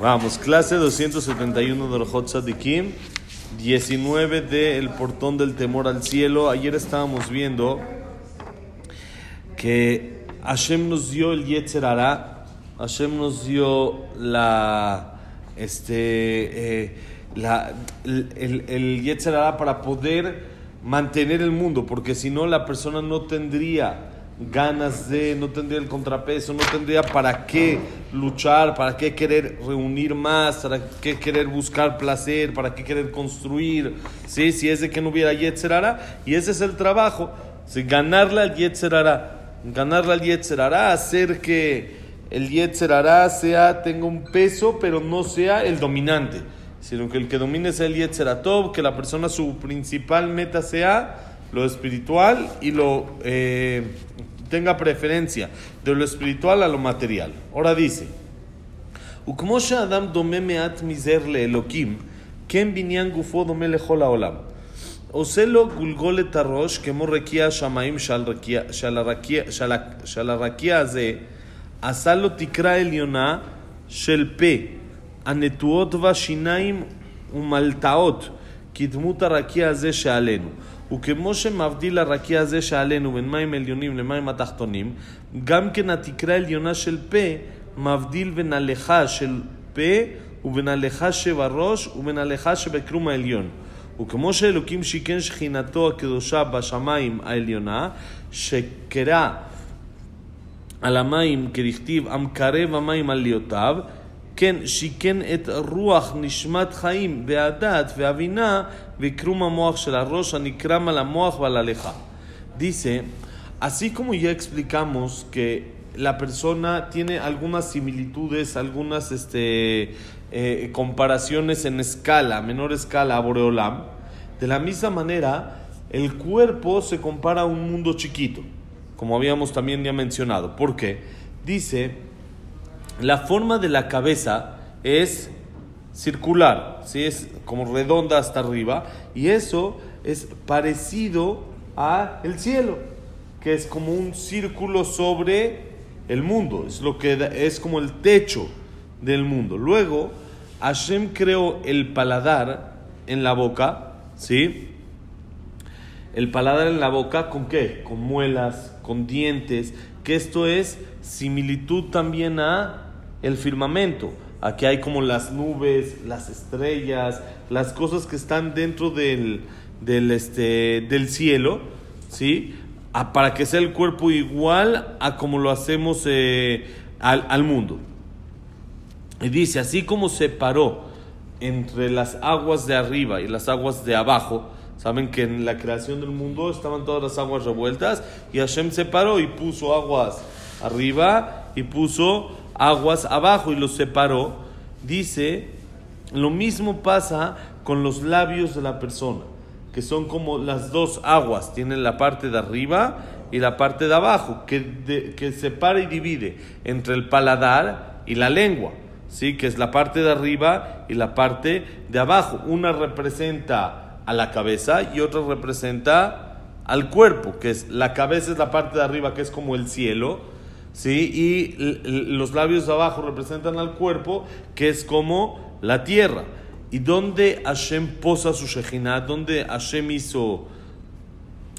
Vamos, clase 271 del Hot Sadikim, 19 de El Portón del Temor al Cielo. Ayer estábamos viendo que Hashem nos dio el Yetzer Hashem nos dio la, este, eh, la, el, el, el Yetzer para poder mantener el mundo, porque si no la persona no tendría ganas de, no tendría el contrapeso, no tendría para qué luchar, para qué querer reunir más, para qué querer buscar placer, para qué querer construir, ¿sí? si es de que no hubiera Yetzerara, y ese es el trabajo, ¿sí? ganarle al Yetzerara, ganarle al Yetzerara, hacer que el Yetzerara sea, tenga un peso, pero no sea el dominante, sino que el que domine sea el Yetzeratov, que la persona su principal meta sea lo espiritual y lo eh, tenga preferencia de lo espiritual a lo material. Ahora dice, וכמו שאדם דומה מעט מזר לאלוקים, כן בניין גופו דומה לכל העולם. עושה לו גולגול את הראש כמו רקיע השמיים שעל, רקיע, שעל, הרקיע, שעל, שעל הרקיע הזה עשה לו תקרה עליונה של פה, הנטועות בה שיניים ומלטעות, כדמות הרקיע הזה שעלינו. וכמו שמבדיל הרקיע הזה שעלינו בין מים עליונים למים התחתונים, גם כן התקרה העליונה של פה מבדיל בין הלכה של פה ובין הלכה שבראש ובין הלכה שבקרום העליון. וכמו שאלוקים שיכן שכינתו הקדושה בשמיים העליונה, שקרא על המים כדכתיב המקרב המים על ליאותיו, כן שיכן את רוח נשמת חיים והדת והבינה וקרום המוח של הראש הנקרם על המוח ועל הלכה. Dice, así como ya explicamos que la persona tiene algunas similitudes, algunas este, eh, comparaciones en escala, menor escala a Boreolam, de la misma manera, el cuerpo se compara a un mundo chiquito, como habíamos también ya mencionado. ¿Por qué? Dice, la forma de la cabeza es circular, ¿sí? es como redonda hasta arriba, y eso es parecido a el cielo, que es como un círculo sobre el mundo, es lo que es como el techo del mundo. Luego, Hashem creó el paladar en la boca, ¿sí? El paladar en la boca, ¿con qué? Con muelas, con dientes, que esto es similitud también a el firmamento. Aquí hay como las nubes, las estrellas, las cosas que están dentro del, del, este, del cielo, ¿sí? A, para que sea el cuerpo igual a como lo hacemos eh, al, al mundo. Y dice, así como separó entre las aguas de arriba y las aguas de abajo, saben que en la creación del mundo estaban todas las aguas revueltas y Hashem separó y puso aguas arriba y puso aguas abajo y los separó, dice, lo mismo pasa con los labios de la persona, que son como las dos aguas, tienen la parte de arriba y la parte de abajo, que, que separa y divide entre el paladar y la lengua, ¿sí? que es la parte de arriba y la parte de abajo. Una representa a la cabeza y otra representa al cuerpo, que es la cabeza es la parte de arriba, que es como el cielo, ¿sí? Y los labios de abajo representan al cuerpo, que es como la tierra. ¿Y dónde Hashem posa su Shejinah? ¿Dónde Hashem hizo?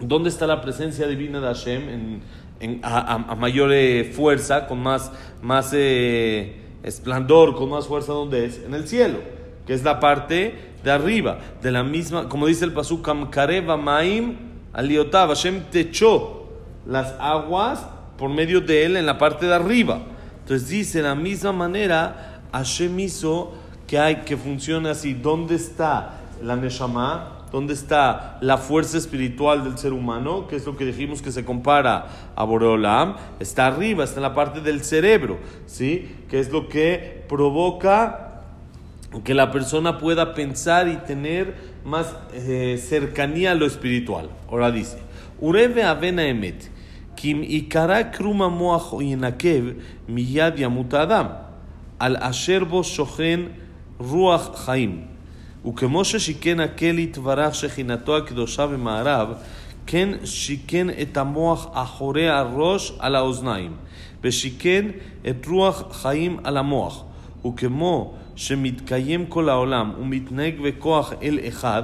¿Dónde está la presencia divina de Hashem en, en, a, a, mayor eh, fuerza, con más, más eh, esplendor, con más fuerza? ¿Dónde es? En el cielo, que es la parte de arriba, de la misma, como dice el Pasuk, Kamkareva Maim Aliotav, Hashem techó las aguas por medio de él en la parte de arriba. Entonces dice, de la misma manera, Hashem que hay que funcione así. ¿Dónde está la Neshama? ¿Dónde está la fuerza espiritual del ser humano? Que es lo que dijimos que se compara a Boreolam. Está arriba, está en la parte del cerebro, ¿sí? Que es lo que provoca que la persona pueda pensar y tener más eh, cercanía a lo espiritual. Ahora dice, Ureve avena emet. כי אם עיקרה קרום המוח ינקב, מיד ימות האדם, על אשר בו שוכן רוח חיים. וכמו ששיכן הכלי יתברך שכינתו הקדושה במערב, כן שיכן את המוח אחורי הראש על האוזניים, ושיכן את רוח חיים על המוח. וכמו שמתקיים כל העולם ומתנהג בכוח אל אחד,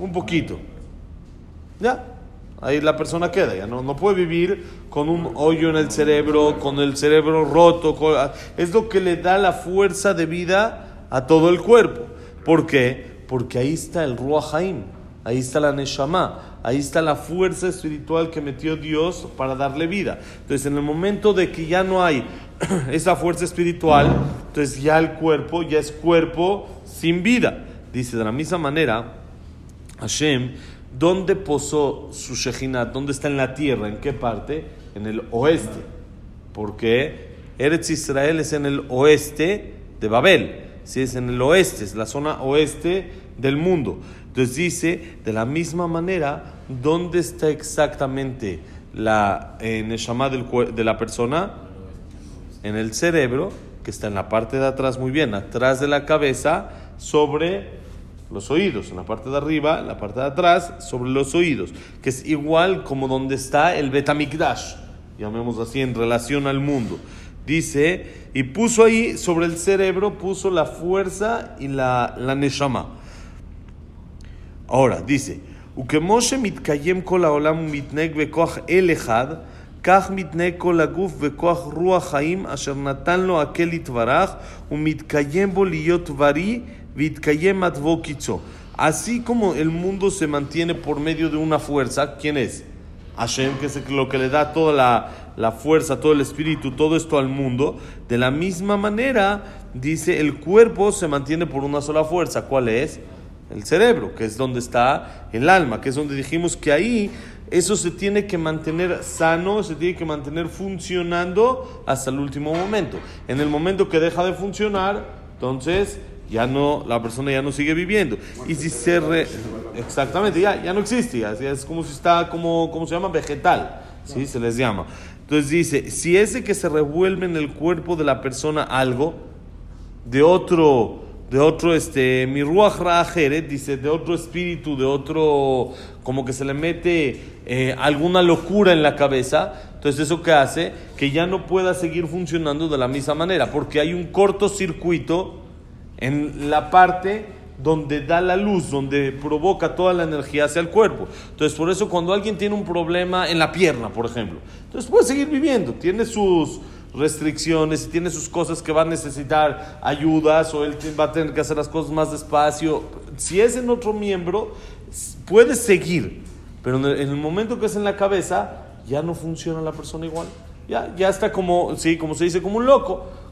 Un poquito. Ya, ahí la persona queda, ya no, no puede vivir con un hoyo en el cerebro, con el cerebro roto. es lo que le da la fuerza de vida a todo el cuerpo. ¿Por qué? Porque ahí está el Ruach ahí está la Neshama Ahí está la fuerza espiritual que metió Dios para darle vida. Entonces, en el momento de que ya no hay esa fuerza espiritual, entonces ya el cuerpo ya es cuerpo sin vida. Dice de la misma manera, Hashem, ¿dónde posó su Shejinat? ¿Dónde está en la tierra? ¿En qué parte? En el oeste. Porque Eretz Israel es en el oeste de Babel. Si es en el oeste, es la zona oeste del mundo. Entonces dice, de la misma manera, ¿dónde está exactamente la eh, neshama de la persona? En el cerebro, que está en la parte de atrás, muy bien, atrás de la cabeza, sobre los oídos, en la parte de arriba, en la parte de atrás, sobre los oídos, que es igual como donde está el Betamikdash, llamemos así, en relación al mundo. Dice, y puso ahí, sobre el cerebro, puso la fuerza y la, la neshama. Ahora, dice, וכמו שמתקיים כל העולם ומתנהג בכוח אל אחד, כך מתנהג כל הגוף בכוח רוח חיים אשר נתן לו aquel יתברך, ומתקיים בו להיות בריא, Así como el mundo se mantiene por medio de una fuerza, ¿quién es? Hashem, que es lo que le da toda la, la, fuerza, todo el espíritu, todo esto al mundo. De la misma manera, dice, el cuerpo se mantiene por una sola fuerza. ¿Cuál es? El cerebro, que es donde está el alma, que es donde dijimos que ahí eso se tiene que mantener sano, se tiene que mantener funcionando hasta el último momento. En el momento que deja de funcionar, entonces ya no, la persona ya no sigue viviendo. Y si se exactamente, ya, ya no existe, es como si está, como, como se llama, vegetal, ¿sí? Se les llama. Entonces dice, si ese que se revuelve en el cuerpo de la persona algo, de otro de otro, este, mi ruach dice, de otro espíritu, de otro, como que se le mete eh, alguna locura en la cabeza, entonces eso que hace que ya no pueda seguir funcionando de la misma manera, porque hay un cortocircuito en la parte donde da la luz, donde provoca toda la energía hacia el cuerpo. Entonces, por eso cuando alguien tiene un problema en la pierna, por ejemplo, entonces puede seguir viviendo, tiene sus restricciones, tiene sus cosas que va a necesitar ayudas o él va a tener que hacer las cosas más despacio. Si es en otro miembro, puede seguir, pero en el, momento que es en la cabeza, ya no funciona la persona igual. Ya, ya está como, sí, como se dice, como un loco,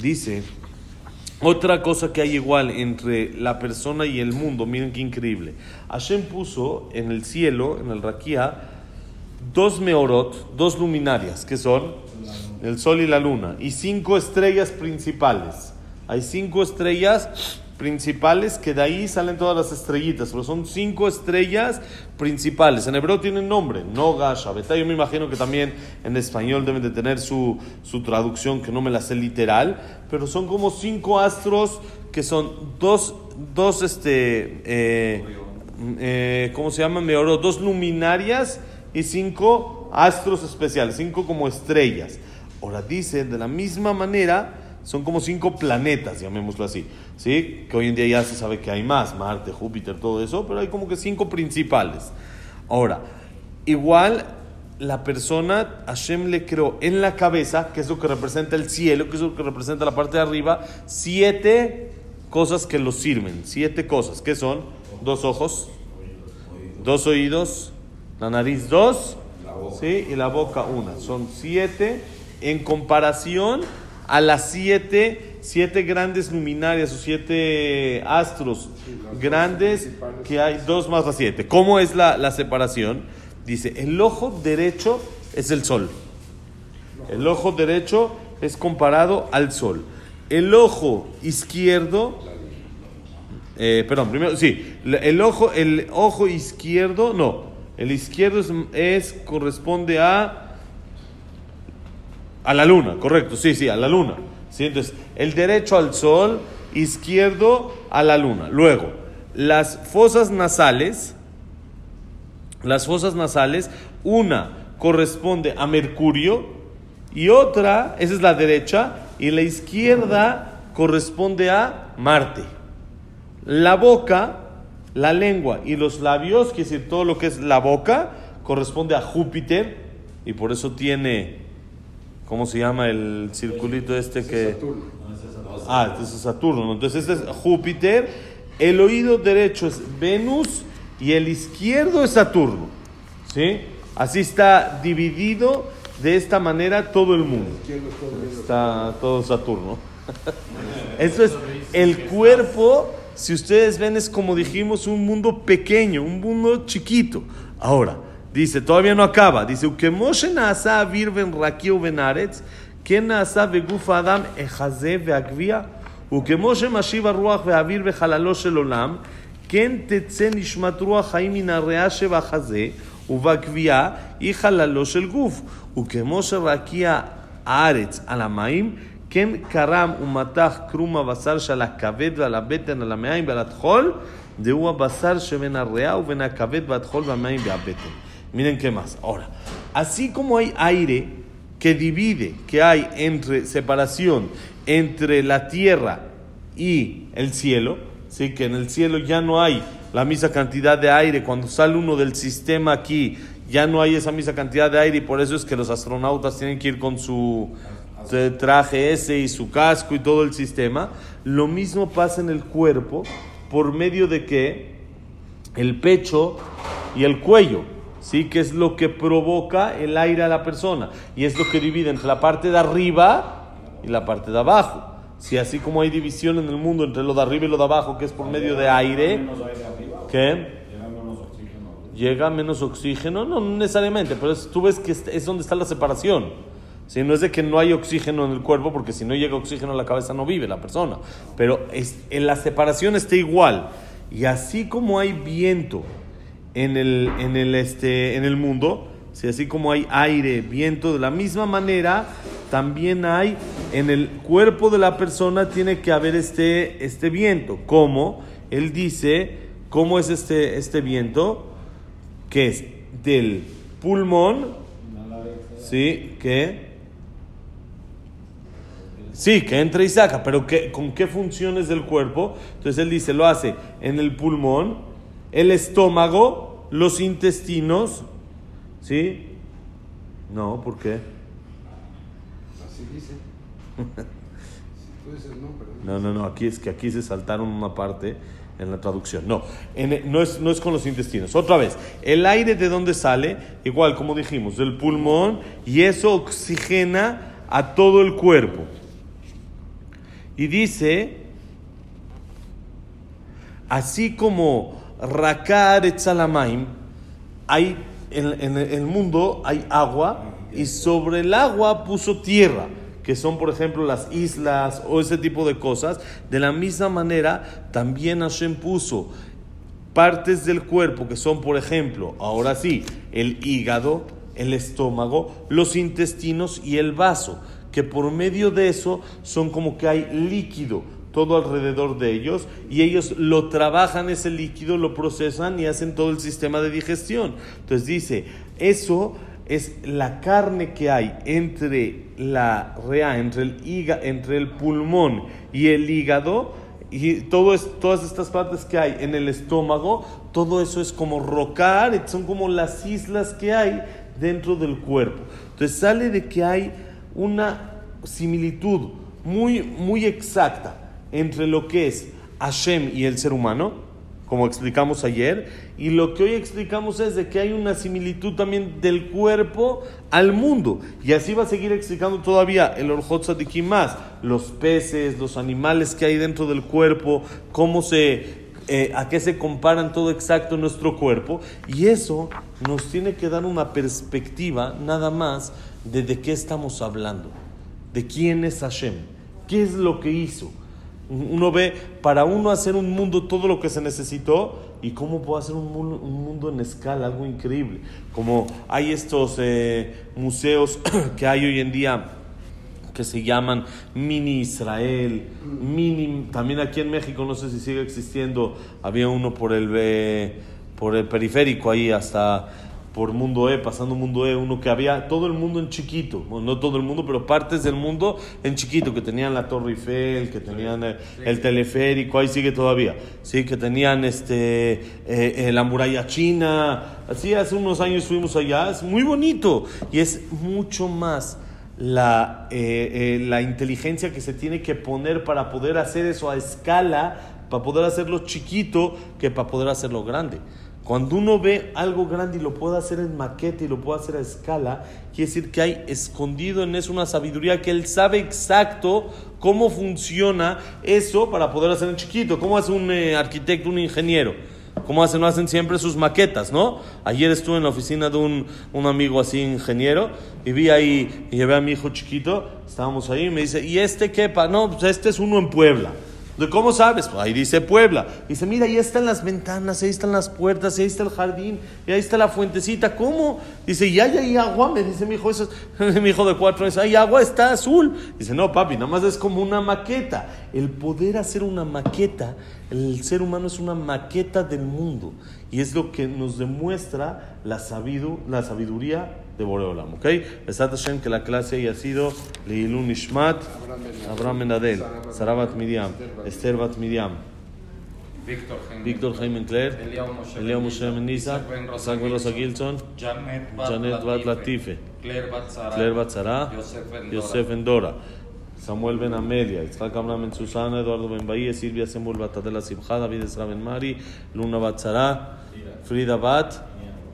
Dice, otra cosa que hay igual entre la persona y el mundo, miren qué increíble. Hashem puso en el cielo, en el Raquía, dos meorot, dos luminarias, que son el sol y la luna, y cinco estrellas principales. Hay cinco estrellas principales que de ahí salen todas las estrellitas, pero son cinco estrellas principales. En hebreo tienen nombre, Noga, Shabetá. Yo me imagino que también en español deben de tener su, su traducción, que no me la sé literal, pero son como cinco astros que son dos, dos este, eh, eh, ¿cómo se llama? Meorot, dos luminarias y cinco astros especiales, cinco como estrellas. Ahora dice, de la misma manera, son como cinco planetas, llamémoslo así, ¿sí? Que hoy en día ya se sabe que hay más, Marte, Júpiter, todo eso, pero hay como que cinco principales. Ahora, igual la persona, Hashem le creó en la cabeza, que es lo que representa el cielo, que es lo que representa la parte de arriba, siete cosas que lo sirven. Siete cosas. ¿Qué son? Dos ojos, dos oídos, la nariz dos, ¿sí? y la boca una. Son siete en comparación a las siete, siete grandes luminarias o siete astros grandes que hay, dos más las siete. ¿Cómo es la, la separación? Dice, el ojo derecho es el sol. El ojo derecho es comparado al sol. El ojo izquierdo, eh, perdón, primero, sí, el ojo, el ojo izquierdo, no, el izquierdo es, es, corresponde a a la luna, correcto, sí, sí, a la luna. Entonces, el derecho al sol, izquierdo a la luna. Luego, las fosas nasales, las fosas nasales, una corresponde a Mercurio y otra, esa es la derecha, y la izquierda corresponde a Marte. La boca, la lengua y los labios, quiere decir todo lo que es la boca, corresponde a Júpiter y por eso tiene, ¿cómo se llama el circulito este que... Ah, este es Saturno. Entonces este es Júpiter. El oído derecho es Venus y el izquierdo es Saturno. ¿Sí? Así está dividido de esta manera todo el mundo. Está todo Saturno. Eso es el cuerpo, si ustedes ven, es como dijimos, un mundo pequeño, un mundo chiquito. Ahora, dice, todavía no acaba. Dice, que Moshe nasa virven rakio benaretz, que nasa beguf adam echaze veagvia, וכמו שמשיב הרוח והאוויר בחללו של עולם, כן תצא נשמת רוח חיים מן הריאה שבחזה, ובגבייה היא חללו של גוף. וכמו שרקיע הארץ על המים, כן קרם ומתח קרום הבשר שעל הכבד ועל הבטן, על המעיים ועל הטחול, דהו הבשר שבין הריאה ובין הכבד והטחול והמים והבטן. Miren qué más. Ahora, así como hay aire que divide, que hay entre separación entre la tierra y el cielo, ¿sí? que en el cielo ya no hay la misma cantidad de aire, cuando sale uno del sistema aquí, ya no hay esa misma cantidad de aire y por eso es que los astronautas tienen que ir con su traje ese y su casco y todo el sistema. Lo mismo pasa en el cuerpo por medio de que el pecho y el cuello, ¿sí? que es lo que provoca el aire a la persona y es lo que divide entre la parte de arriba y la parte de abajo. Si así como hay división en el mundo entre lo de arriba y lo de abajo, que es por medio de aire, ¿qué? Llega menos oxígeno, no, necesariamente, pero tú ves que es donde está la separación. Si no es de que no hay oxígeno en el cuerpo, porque si no llega oxígeno a la cabeza no vive la persona. Pero es, en la separación está igual. Y así como hay viento en el, en el, este, en el mundo, si así como hay aire, viento, de la misma manera también hay en el cuerpo de la persona tiene que haber este, este viento. ¿Cómo? Él dice, ¿cómo es este, este viento? Que es del pulmón, ¿sí? Que... Sí, que entra y saca, pero ¿con qué funciones del cuerpo? Entonces él dice, lo hace en el pulmón, el estómago, los intestinos, ¿sí? No, ¿por qué? no, no, no, aquí es que aquí se saltaron una parte en la traducción. No, no, es, no es con los intestinos. Otra vez, el aire de dónde sale, igual como dijimos, del pulmón, y eso oxigena a todo el cuerpo. Y dice, así como Rakar Etzalamaim, hay en, en el mundo hay agua y sobre el agua puso tierra que son, por ejemplo, las islas o ese tipo de cosas, de la misma manera también Hashem puso partes del cuerpo que son, por ejemplo, ahora sí, el hígado, el estómago, los intestinos y el vaso, que por medio de eso son como que hay líquido todo alrededor de ellos y ellos lo trabajan ese líquido, lo procesan y hacen todo el sistema de digestión. Entonces dice, eso es la carne que hay entre la rea, entre el, hígado, entre el pulmón y el hígado, y todo es, todas estas partes que hay en el estómago, todo eso es como rocar, son como las islas que hay dentro del cuerpo. Entonces sale de que hay una similitud muy, muy exacta entre lo que es Hashem y el ser humano, como explicamos ayer, y lo que hoy explicamos es de que hay una similitud también del cuerpo al mundo. Y así va a seguir explicando todavía el Orjot Sadikim más, los peces, los animales que hay dentro del cuerpo, cómo se, eh, a qué se comparan todo exacto nuestro cuerpo. Y eso nos tiene que dar una perspectiva nada más de de qué estamos hablando, de quién es Hashem, qué es lo que hizo. Uno ve para uno hacer un mundo todo lo que se necesitó y cómo puedo hacer un mundo, en escala, algo increíble. Como hay estos eh, museos que hay hoy en día que se llaman Mini Israel, Mini, también aquí en México, no sé si sigue existiendo, había uno por el, eh, por el periférico ahí hasta por Mundo E, pasando Mundo E, uno que había todo el mundo en chiquito, no todo el mundo, pero partes del mundo en chiquito, que tenían la Torre Eiffel, que tenían eh, el, teleférico, ahí sigue todavía, sí, que tenían este, eh, eh, la muralla china, así hace unos años fuimos allá, es muy bonito y es mucho más la, la inteligencia que se tiene que poner para poder hacer eso a escala, para poder hacerlo chiquito, que para poder hacerlo grande. Cuando uno ve algo grande y lo puede hacer en maqueta y lo puede hacer a escala, quiere decir que hay escondido en eso una sabiduría que él sabe exacto cómo funciona eso para poder hacer en chiquito. ¿Cómo hace un eh, arquitecto, un ingeniero? ¿Cómo hacen? No hacen siempre sus maquetas, ¿no? Ayer estuve en la oficina de un, un, amigo así, ingeniero, y vi ahí, y llevé a mi hijo chiquito, estábamos ahí, y me dice, ¿y este qué? No, pues este es uno en Puebla. ¿Cómo sabes? Pues ahí dice Puebla. Dice, mira, ahí están las ventanas, ahí están las puertas, ahí está el jardín, y ahí está la fuentecita. ¿Cómo? Dice, y hay ahí agua. Me dice mi hijo, eso mi hijo de cuatro años, hay agua, está azul. Dice, no, papi, nada más es como una maqueta. El poder hacer una maqueta, el ser humano es una maqueta del mundo. Y es lo que nos demuestra la, la sabiduría de Boreolam. ¿Ok? Besat Hashem que la clase haya sido Leilun Ishmat, Abraham Menadel, Sarabat Miriam, Esther Bat Miriam. Víctor Jaime Claire, Eliao Moshe Menisa, Isaac Velosa Gilson, Janet Bat Latife, Claire Bat Zara, Yosef Endora, Samuel Ben Amelia, Isaac Susana, Eduardo Ben Bahía, Silvia Sembul Batadela Simcha, David Esra Ben Mari, Luna Bat Frida Bat,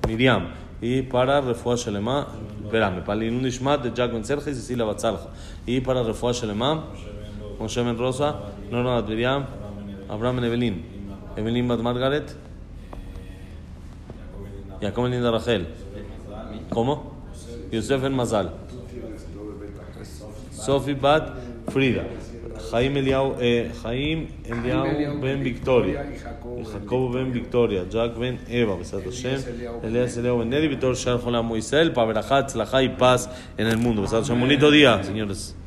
Miriam. Y para Refuah Shelema, espérame, para Linun Ishmat de Jack Ben Serge y Cecilia Batzalja. Y para Refuah Shelema, Moshe Ben Rosa, Norma Miriam, Abraham Ben Evelyn, Evelyn Bat Margaret, Jacob Ben Linda Rachel. ¿Cómo? Yosef Ben Mazal. Sophie Bat Frida. Jaim Eliau, eh, Jaim Eliau Ben Victoria, Jacobo Ben Victoria, Jack Ben Eva, Besat Hashem, Elias Eliau Ben Neri, Vitor Shar Jolam Moisel, para verajat, y paz en el mundo. Besat Hashem, bonito día, señores.